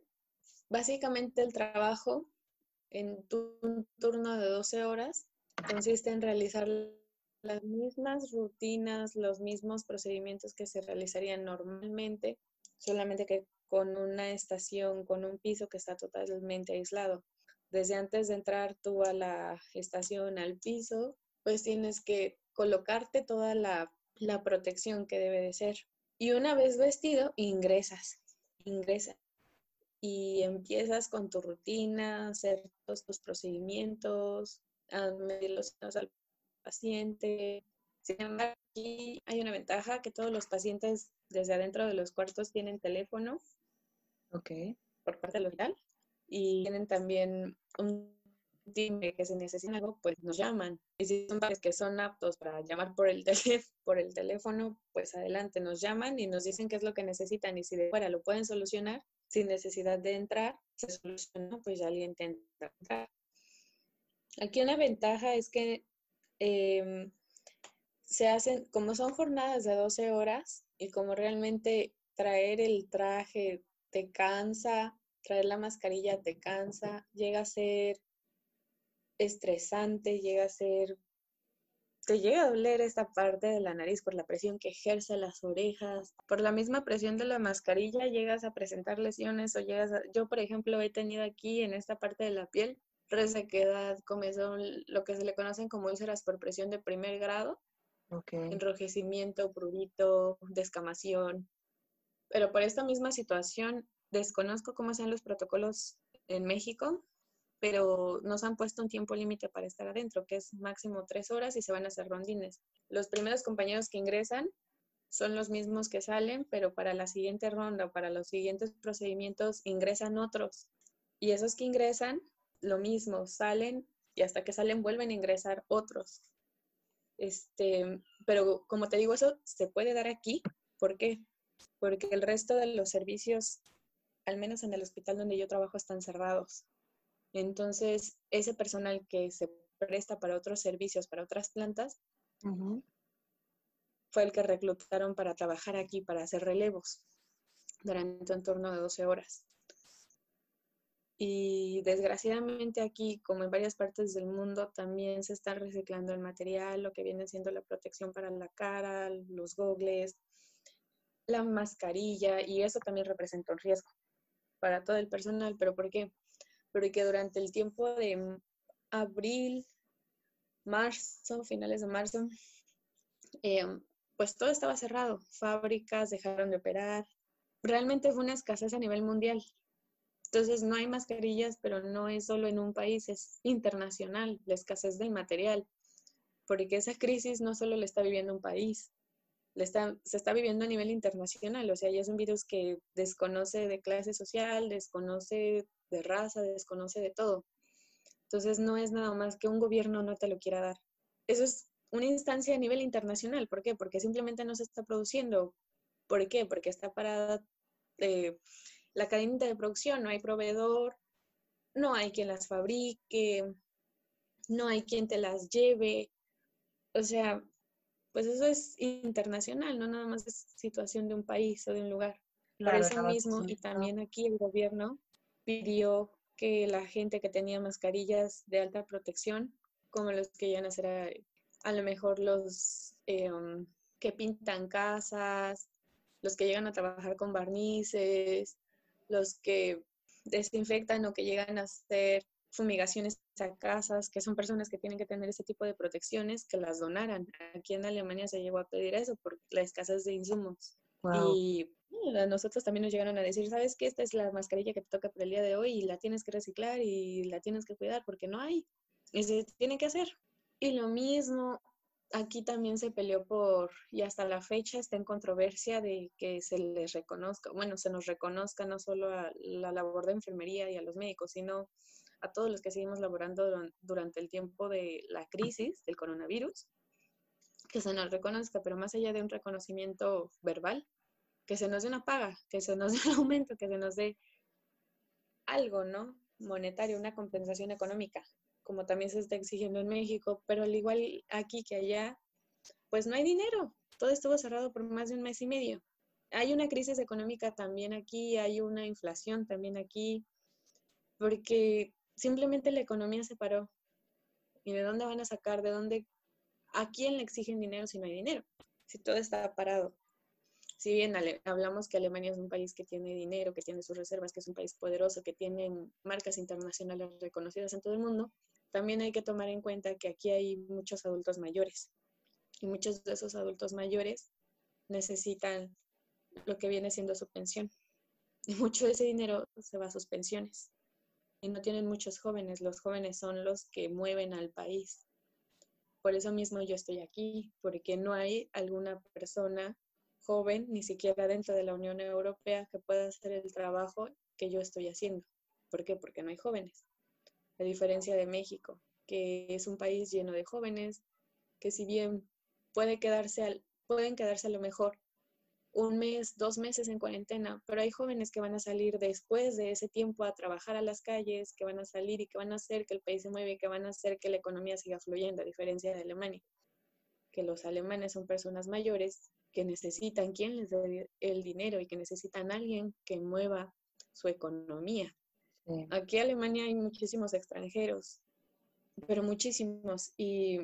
básicamente el trabajo en un turno de 12 horas consiste en realizar las mismas rutinas, los mismos procedimientos que se realizarían normalmente, solamente que con una estación, con un piso que está totalmente aislado. Desde antes de entrar tú a la estación, al piso, pues tienes que colocarte toda la, la protección que debe de ser. Y una vez vestido, ingresas, ingresas. Y empiezas con tu rutina, hacer todos tus procedimientos, a medir los al paciente. Sin embargo, aquí hay una ventaja que todos los pacientes desde adentro de los cuartos tienen teléfono. Ok. Por parte del hospital. Y tienen también un timbre que se necesita algo, pues nos llaman. Y si son padres que son aptos para llamar por el, por el teléfono, pues adelante, nos llaman y nos dicen qué es lo que necesitan y si de fuera lo pueden solucionar sin necesidad de entrar, se soluciona, pues ya alguien intenta entrar. Aquí una ventaja es que em, se hacen, como son jornadas de 12 horas y como realmente traer el traje te cansa, traer la mascarilla te cansa, llega a ser estresante, llega a ser, te llega a doler esta parte de la nariz por la presión que ejerce las orejas, por la misma presión de la mascarilla llegas a presentar lesiones o llegas a, yo por ejemplo he tenido aquí en esta parte de la piel resequedad, comezón, lo que se le conocen como úlceras por presión de primer grado, enrojecimiento, prurito, descamación. Pero por esta misma situación, desconozco cómo sean los protocolos en México, pero nos han puesto un tiempo límite para estar adentro, que es máximo tres horas y se van a hacer rondines. Los primeros compañeros que ingresan son los mismos que salen, pero para la siguiente ronda o para los siguientes procedimientos ingresan otros. Y esos que ingresan, lo mismo, salen y hasta que salen vuelven a ingresar otros. Este, pero como te digo, eso se puede dar aquí. ¿Por qué? Porque el resto de los servicios, al menos en el hospital donde yo trabajo, están cerrados. Entonces, ese personal que se presta para otros servicios, para otras plantas, fue el que reclutaron para trabajar aquí, para hacer relevos durante un turno de 12 horas. Y desgraciadamente aquí, como en varias partes del mundo, también se está reciclando el material, lo que viene siendo la protección para la cara, los gogles, la mascarilla, y eso también representa un riesgo para todo el personal. ¿Pero por qué? Porque durante el tiempo de abril, marzo, finales de marzo, em, pues todo estaba cerrado, fábricas dejaron de operar, realmente fue una escasez a nivel mundial. Entonces no hay mascarillas, pero no es solo en un país, es internacional, la escasez del material, porque esa crisis no solo la está viviendo un país, se está viviendo a nivel internacional, o sea, ya es un virus que desconoce de clase social, desconoce de raza, desconoce de todo. Entonces no es nada más que un gobierno no te lo quiera dar. Eso es una instancia a nivel internacional. ¿Por qué? Porque simplemente no se está produciendo. ¿Por qué? Porque está parada eh, la cadena de producción, no hay proveedor, no hay quien las fabrique, no hay quien te las lleve. O sea, pues eso es internacional, no nada más es situación de un país o de un lugar. Por eso mismo, y también aquí el gobierno pidió que la gente que tenía mascarillas de alta protección, como los que iban a ser a, lo mejor los eh, um, que pintan casas, los que llegan a trabajar con barnices, los que desinfectan o que llegan a hacer fumigaciones a casas, que son personas que tienen que tener ese tipo de protecciones, que las donaran. Aquí en Alemania se llegó a pedir eso por la escasez de insumos. Y a nosotros también nos llegaron a decir, ¿sabes qué? Esta es la mascarilla que te toca para el día de hoy y la tienes que reciclar y la tienes que cuidar porque no hay. Y se tiene que hacer. Y lo mismo, aquí también se peleó por, y hasta la fecha está en controversia de que se les reconozca, bueno, se nos reconozca no solo a la labor de enfermería y a los médicos, sino a todos los que seguimos laborando durante el tiempo de la crisis del coronavirus, que se nos reconozca, pero más allá de un reconocimiento verbal, que se nos dé una paga, que se nos dé un aumento, que se nos dé algo, ¿no? Monetario, una compensación económica, como también se está exigiendo en México, pero al igual aquí que allá, pues no hay dinero. Todo estuvo cerrado por más de un mes y medio. Hay una crisis económica también aquí, hay una inflación también aquí, porque simplemente la economía se paró. ¿Y de dónde van a sacar? ¿De dónde? ¿A quién le exigen dinero si no hay dinero? Si todo está parado. Si bien hablamos que Alemania es un país que tiene dinero, que tiene sus reservas, que es un país poderoso, que tiene marcas internacionales reconocidas en todo el mundo, también hay que tomar en cuenta que aquí hay muchos adultos mayores. Y muchos de esos adultos mayores necesitan lo que viene siendo su pensión. Y mucho de ese dinero se va a sus pensiones y no tienen muchos jóvenes. Los jóvenes son los que mueven al país. Por eso mismo yo estoy aquí, porque no hay alguna persona joven, ni siquiera dentro de la Unión Europea, que pueda hacer el trabajo que yo estoy haciendo. ¿Por qué? Porque no hay jóvenes. A diferencia de México, que es un país lleno de jóvenes, que si bien puede quedarse pueden quedarse a lo mejor un mes, dos meses en cuarentena, pero hay jóvenes que van a salir después de ese tiempo a trabajar a las calles, que van a salir y que van a hacer que el país se mueva y que van a hacer que la economía siga fluyendo, a diferencia de Alemania, que los alemanes son personas mayores que necesitan quien les dé el dinero y que necesitan alguien que mueva su economía. Aquí en Alemania hay muchísimos extranjeros, pero muchísimos, y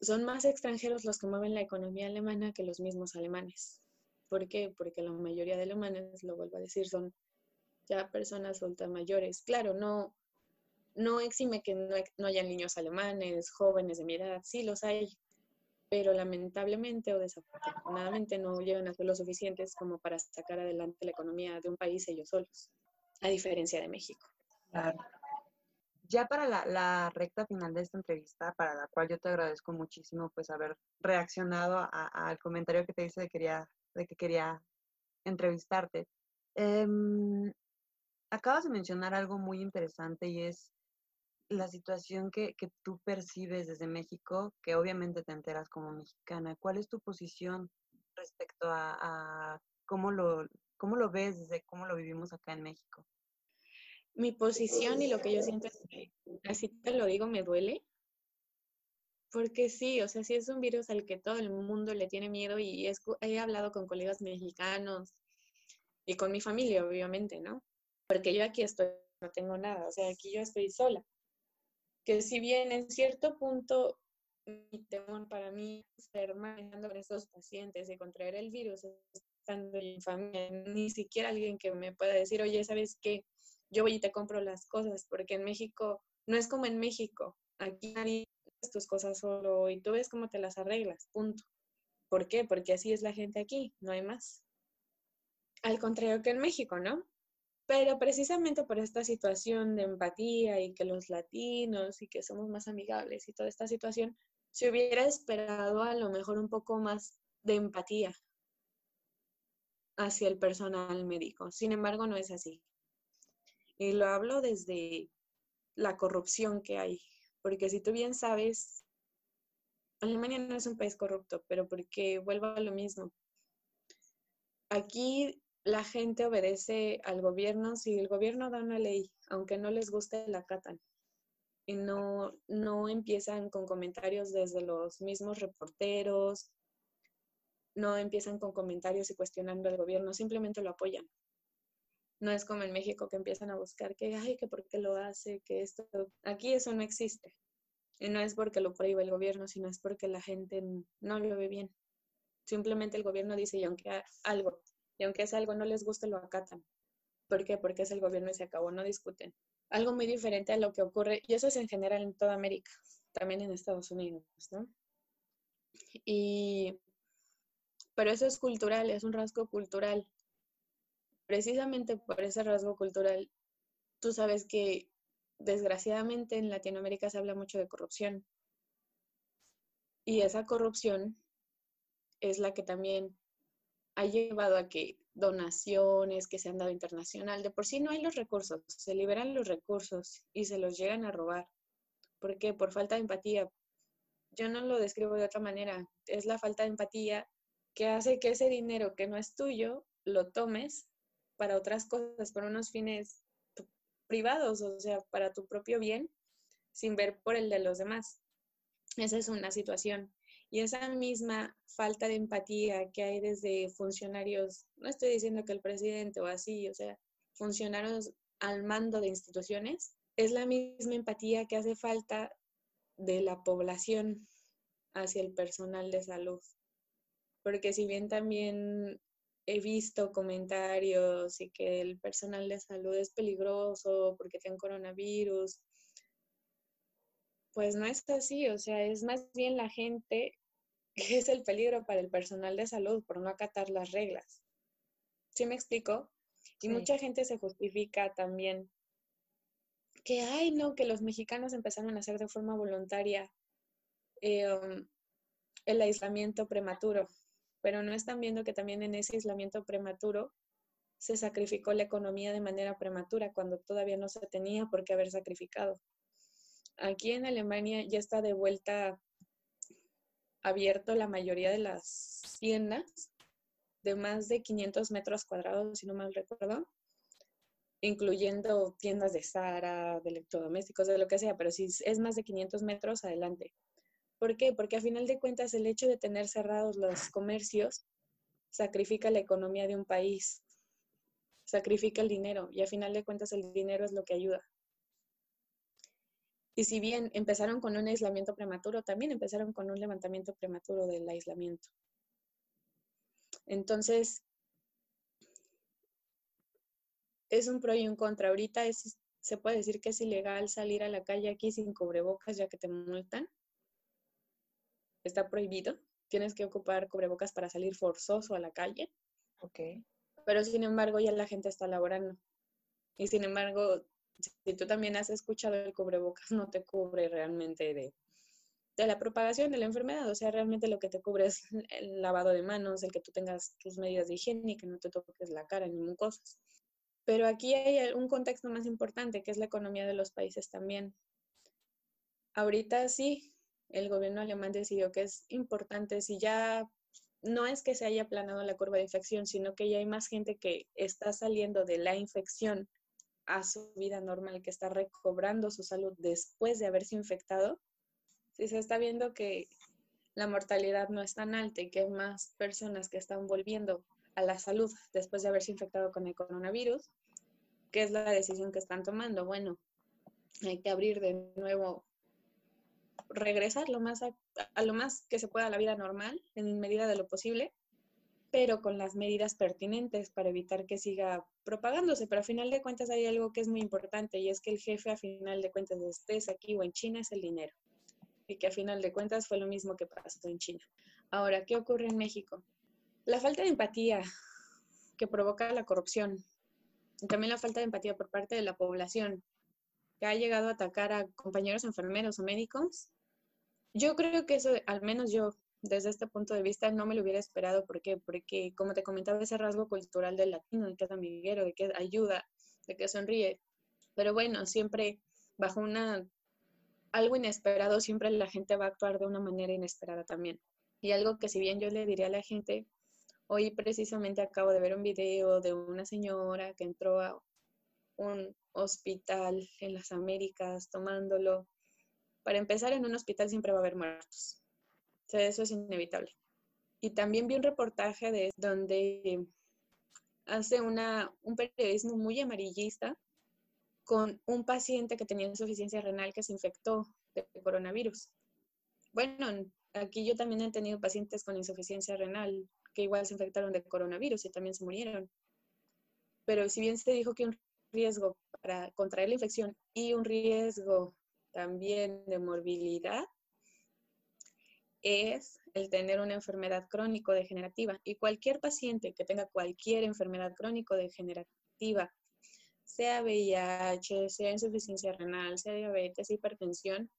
son más extranjeros los que mueven la economía alemana que los mismos alemanes. ¿Por qué? Porque la mayoría de alemanes, lo vuelvo a decir, son ya personas adultas mayores. Claro, no, no exime que no, no hayan niños alemanes, jóvenes de mi edad, sí los hay, pero lamentablemente o desafortunadamente no llegan a ser lo suficientes como para sacar adelante la economía de un país ellos solos, a diferencia de México. Claro. Ya para la, la, recta final de esta entrevista, para la cual yo te agradezco muchísimo pues haber reaccionado al comentario que te hice de quería de que quería entrevistarte. Em, acabas de mencionar algo muy interesante y es la situación que, tú percibes desde México, que obviamente te enteras como mexicana. ¿Cuál es tu posición respecto a, cómo, lo, cómo lo ves desde cómo lo vivimos acá en México? Mi posición y lo que yo siento es que, así te lo digo, me duele, porque sí, o sea, sí es un virus al que todo el mundo le tiene miedo y he hablado con colegas mexicanos y con mi familia, obviamente, ¿no? Porque yo aquí estoy, no tengo nada, o sea, aquí yo estoy sola. Que si bien en cierto punto mi temor para mí ser manejando con estos pacientes y contraer el virus estando en familia, ni siquiera alguien que me pueda decir, oye, ¿sabes qué? Yo voy y te compro las cosas, porque en México no es como en México. Aquí nadie tus cosas solo y tú ves cómo te las arreglas, punto. ¿Por qué? Porque así es la gente aquí, no hay más. Al contrario que en México, ¿no? Pero precisamente por esta situación de empatía y que los latinos y que somos más amigables y toda esta situación, se hubiera esperado a lo mejor un poco más de empatía hacia el personal médico. Sin embargo, no es así. Y lo hablo desde la corrupción que hay porque si tú bien sabes, Alemania no es un país corrupto, pero porque vuelvo a lo mismo. Aquí la gente obedece al gobierno, si el gobierno da una ley, aunque no les guste, la acatan. Y no, no empiezan con comentarios desde los mismos reporteros, no empiezan con comentarios y cuestionando al gobierno, simplemente lo apoyan. No es como en México que empiezan a buscar que, ay, que por qué lo hace, que esto. Aquí eso no existe. Y no es porque lo prohíbe el gobierno, sino es porque la gente no lo ve bien. Simplemente el gobierno dice, y aunque algo, y aunque es algo no les guste, lo acatan. ¿Por qué? Porque es el gobierno y se acabó, no discuten. Algo muy diferente a lo que ocurre, y eso es en general en toda América, también en Estados Unidos, ¿no? Y, pero eso es cultural, es un rasgo cultural precisamente por ese rasgo cultural, tú sabes que desgraciadamente en Latinoamérica se habla mucho de corrupción. Y esa corrupción es la que también ha llevado a que donaciones que se han dado internacional, de por sí no hay los recursos, se liberan los recursos y se los llegan a robar. ¿Por qué? Por falta de empatía. Yo no lo describo de otra manera, es la falta de empatía que hace que ese dinero que no es tuyo lo tomes para otras cosas, para unos fines privados, o sea, para tu propio bien, sin ver por el de los demás. Esa es una situación. Y esa misma falta de empatía que hay desde funcionarios, no estoy diciendo que el presidente o así, o sea, funcionarios al mando de instituciones, es la misma empatía que hace falta de la población hacia el personal de salud. Porque si bien también he visto comentarios y que el personal de salud es peligroso porque tiene coronavirus, pues no es así, o sea, es más bien la gente que es el peligro para el personal de salud por no acatar las reglas. ¿Sí me explico? Y mucha gente se justifica también que, ay, no, que los mexicanos empezaron a hacer de forma voluntaria eh, um, el aislamiento prematuro, pero no están viendo que también en ese aislamiento prematuro se sacrificó la economía de manera prematura cuando todavía no se tenía por qué haber sacrificado. Aquí en Alemania ya está de vuelta abierto la mayoría de las tiendas de más de 500 metros cuadrados, si no mal recuerdo, incluyendo tiendas de Zara, de electrodomésticos, de lo que sea, pero si es más de 500 metros, adelante. ¿Por qué? Porque a final de cuentas el hecho de tener cerrados los comercios sacrifica la economía de un país, sacrifica el dinero y a final de cuentas el dinero es lo que ayuda. Y si bien empezaron con un aislamiento prematuro, también empezaron con un levantamiento prematuro del aislamiento. Entonces, es un pro y un contra. Ahorita se puede decir que es ilegal salir a la calle aquí sin cubrebocas ya que te multan. Está prohibido. Tienes que ocupar cubrebocas para salir forzoso a la calle. Ok. Pero sin embargo ya la gente está laborando. Y sin embargo, si tú también has escuchado el cubrebocas, no te cubre realmente de, de la propagación de la enfermedad. O sea, realmente lo que te cubre es el lavado de manos, el que tú tengas tus medidas de higiene y que no te toques la cara ni cosas. Pero aquí hay un contexto más importante, que es la economía de los países también. Ahorita sí, el gobierno alemán decidió que es importante, si ya no es que se haya aplanado la curva de infección, sino que ya hay más gente que está saliendo de la infección a su vida normal, que está recobrando su salud después de haberse infectado, si se está viendo que la mortalidad no es tan alta y que hay más personas que están volviendo a la salud después de haberse infectado con el coronavirus, ¿qué es la decisión que están tomando? Bueno, hay que abrir de nuevo, regresar lo más a, lo más que se pueda a la vida normal en medida de lo posible pero con las medidas pertinentes para evitar que siga propagándose. Pero a final de cuentas hay algo que es muy importante y es que el jefe a final de cuentas estés aquí o en China es el dinero. Y que a final de cuentas fue lo mismo que pasó en China. Ahora, ¿qué ocurre en México? La falta de empatía que provoca la corrupción y también la falta de empatía por parte de la población que ha llegado a atacar a compañeros enfermeros o médicos. Yo creo que eso, al menos yo, desde este punto de vista no me lo hubiera esperado. ¿Por qué? Porque, como te comentaba, ese rasgo cultural del latino, de que es amiguero, de que ayuda, de que sonríe. Pero bueno, siempre bajo una algo inesperado, siempre la gente va a actuar de una manera inesperada también. Y algo que si bien yo le diría a la gente, hoy precisamente acabo de ver un video de una señora que entró a un hospital en las Américas tomándolo. Para empezar, en un hospital siempre va a haber muertos eso es inevitable. Y también vi un reportaje de donde hace una, un periodismo muy amarillista con un paciente que tenía insuficiencia renal que se infectó de coronavirus. Bueno, aquí yo también he tenido pacientes con insuficiencia renal que igual se infectaron de coronavirus y también se murieron. Pero si bien se dijo que un riesgo para contraer la infección y un riesgo también de morbilidad, es el tener una enfermedad crónico-degenerativa. Y cualquier paciente que tenga cualquier enfermedad crónico-degenerativa, sea VIH, sea insuficiencia renal, sea diabetes, hipertensión,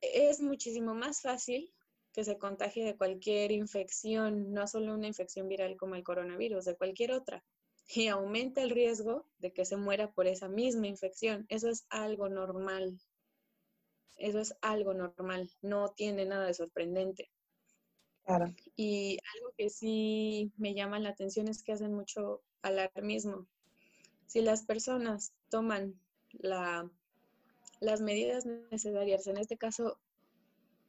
es muchísimo más fácil que se contagie de cualquier infección, no solo una infección viral como el coronavirus, de cualquier otra. Y aumenta el riesgo de que se muera por esa misma infección. Eso es algo normal eso es algo normal, no tiene nada de sorprendente. Claro. Y algo que sí me llama la atención es que hacen mucho alarmismo. Si las personas toman la, las medidas necesarias, en este caso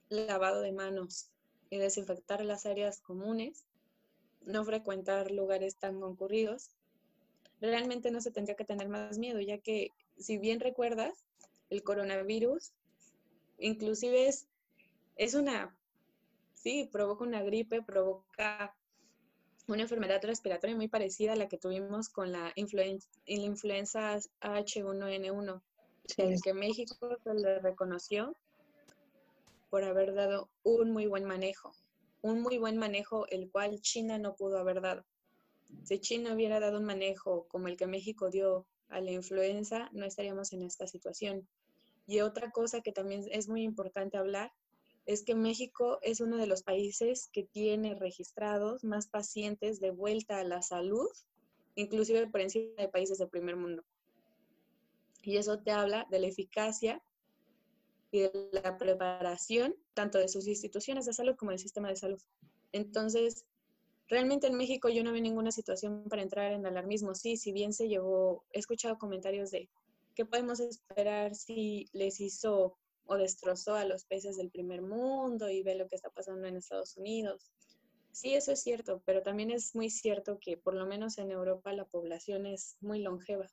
lavado de manos, y desinfectar las áreas comunes, no frecuentar lugares tan concurridos, realmente no se tendría que tener más miedo, ya que si bien recuerdas, el coronavirus inclusive es, es una, sí, provoca una gripe, provoca una enfermedad respiratoria muy parecida a la que tuvimos con la, influenza H1N1, el que México se le reconoció por haber dado un muy buen manejo, un muy buen manejo el cual China no pudo haber dado. Si China hubiera dado un manejo como el que México dio a la influenza, no estaríamos en esta situación. Y otra cosa que también es muy importante hablar es que México es uno de los países que tiene registrados más pacientes de vuelta a la salud, inclusive por encima de países del primer mundo. Y eso te habla de la eficacia y de la preparación tanto de sus instituciones de salud como del sistema de salud. Entonces, realmente en México yo no vi ninguna situación para entrar en alarmismo. Sí, si bien se llevó, he escuchado comentarios de qué podemos esperar si les hizo o destrozó a los países del primer mundo y ve lo que está pasando en Estados Unidos. Sí, eso es cierto, pero también es muy cierto que por lo menos en Europa la población es muy longeva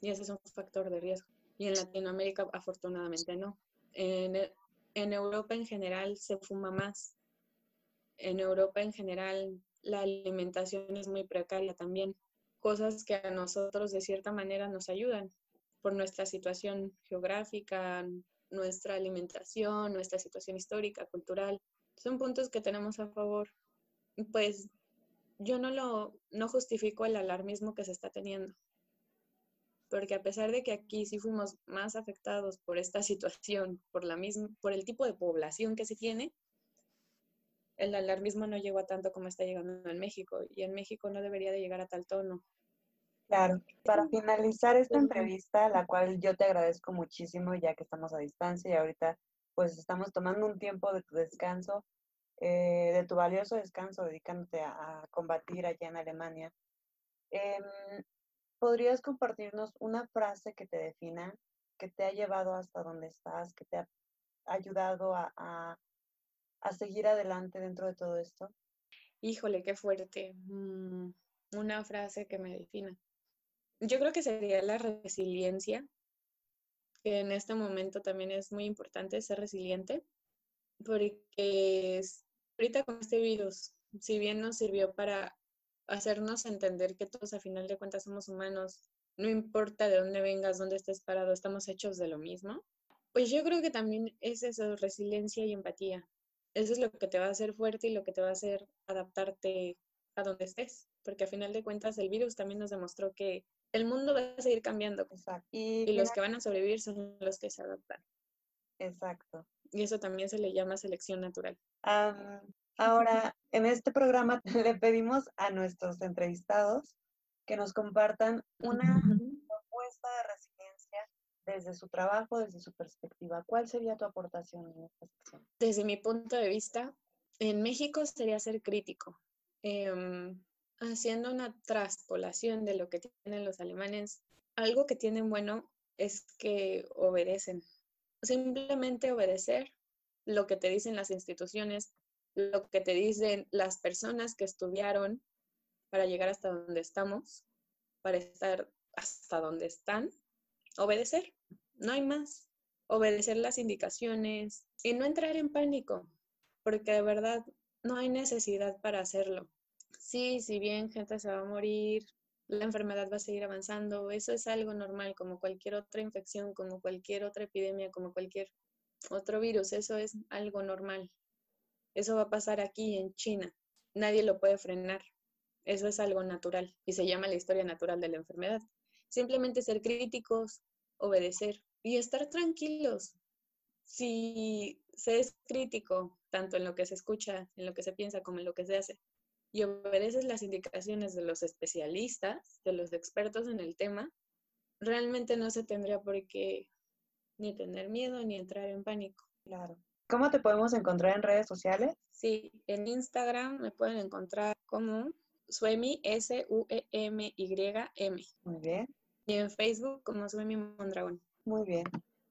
y ese es un factor de riesgo. Y en Latinoamérica afortunadamente no. En Europa en general se fuma más. En Europa en general la alimentación es muy precaria también. Cosas que a nosotros de cierta manera nos ayudan por nuestra situación geográfica, nuestra alimentación, nuestra situación histórica, cultural. Son puntos que tenemos a favor. Pues yo no lo no justifico el alarmismo que se está teniendo. Porque a pesar de que aquí sí fuimos más afectados por esta situación, por la misma por el tipo de población que se tiene, el alarmismo no llegó a tanto como está llegando en México y en México no debería de llegar a tal tono. Claro, para finalizar esta entrevista, la cual yo te agradezco muchísimo ya que estamos a distancia y ahorita pues estamos tomando un tiempo de tu descanso, eh, de tu valioso descanso, dedicándote a, combatir allá en Alemania. Em, ¿Podrías compartirnos una frase que te defina, que te ha llevado hasta donde estás, que te ha ayudado a, a, a seguir adelante dentro de todo esto? Híjole, qué fuerte. Mm, una frase que me defina yo creo que sería la resiliencia, que en este momento también es muy importante ser resiliente, porque ahorita con este virus, si bien nos sirvió para hacernos entender que todos a final de cuentas somos humanos, no importa de dónde vengas, dónde estés parado, estamos hechos de lo mismo, pues yo creo que también es eso, resiliencia y empatía. Eso es lo que te va a hacer fuerte y lo que te va a hacer adaptarte a donde estés, porque a final de cuentas el virus también nos demostró que el mundo va a seguir cambiando. Exacto. Y, los que van a sobrevivir son los que se adaptan. Exacto. Y eso también se le llama selección natural. ahora, en este programa le pedimos a nuestros entrevistados que nos compartan una propuesta de desde su trabajo, desde su perspectiva. ¿Cuál sería tu aportación en esta sección? Desde mi punto de vista, en México sería ser crítico. Em, haciendo una traspolación de lo que tienen los alemanes, algo que tienen bueno es que obedecen. Simplemente obedecer lo que te dicen las instituciones, lo que te dicen las personas que estudiaron para llegar hasta donde estamos, para estar hasta donde están. Obedecer, no hay más. Obedecer las indicaciones y no entrar en pánico, porque de verdad no hay necesidad para hacerlo sí, si bien gente se va a morir, la enfermedad va a seguir avanzando, eso es algo normal, como cualquier otra infección, como cualquier otra epidemia, como cualquier otro virus, eso es algo normal. Eso va a pasar aquí en China, nadie lo puede frenar, eso es algo natural y se llama la historia natural de la enfermedad. Simplemente ser críticos, obedecer y estar tranquilos. Si se es crítico, tanto en lo que se escucha, en lo que se piensa, como en lo que se hace, y obedeces las indicaciones de los especialistas, de los expertos en el tema, realmente no se tendría por qué ni tener miedo ni entrar en pánico. Claro. ¿Cómo te podemos encontrar en redes sociales? Sí, en Instagram me pueden encontrar como Suemi, S-U-E-M-Y-M. Muy bien. Y en Facebook como Suemi Mondragón. Muy bien.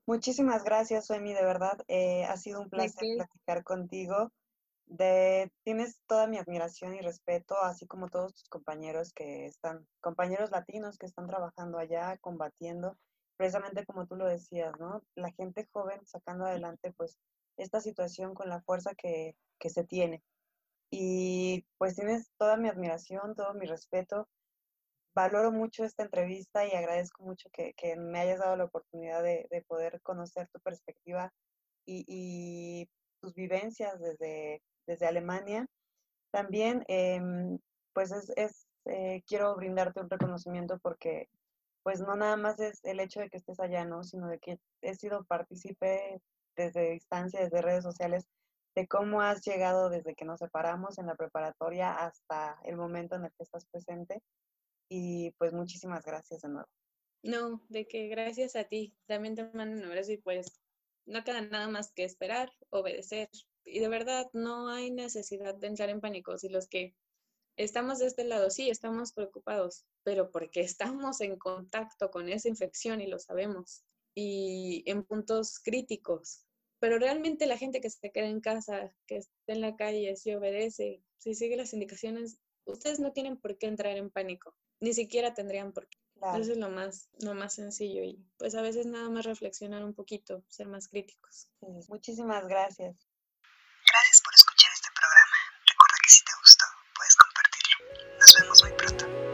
Muchísimas gracias, Suemi, de verdad. Eh, ha sido un placer platicar contigo. de, tienes toda mi admiración y respeto, así como todos tus compañeros que están, compañeros latinos que están trabajando allá, combatiendo, precisamente como tú lo decías, ¿no? La gente joven sacando adelante, pues, esta situación con la fuerza que, que se tiene. Y pues tienes toda mi admiración, todo mi respeto. Valoro mucho esta entrevista y agradezco mucho que, me hayas dado la oportunidad de, de poder conocer tu perspectiva y, tus vivencias desde, desde Alemania. También, em, pues es, es eh, quiero brindarte un reconocimiento porque pues no nada más es el hecho de que estés allá, ¿no? Sino de que he sido partícipe desde distancia, desde redes sociales, de cómo has llegado desde que nos separamos en la preparatoria hasta el momento en el que estás presente. Y pues muchísimas gracias de nuevo. No, de que gracias a ti. También te mando un abrazo y pues no queda nada más que esperar, obedecer. Y de verdad, no hay necesidad de entrar en pánico. Si los que estamos de este lado, sí, estamos preocupados, pero porque estamos en contacto con esa infección y lo sabemos. Y en puntos críticos, pero realmente la gente que se queda en casa, que está en la calle, si obedece, si sigue las indicaciones, ustedes no tienen por qué entrar en pánico, ni siquiera tendrían por qué. Eso es lo más, lo más sencillo y pues a veces nada más reflexionar un poquito, ser más críticos. muchísimas gracias. Gracias por escuchar este programa. Recuerda que si te gustó, puedes compartirlo. Nos vemos muy pronto.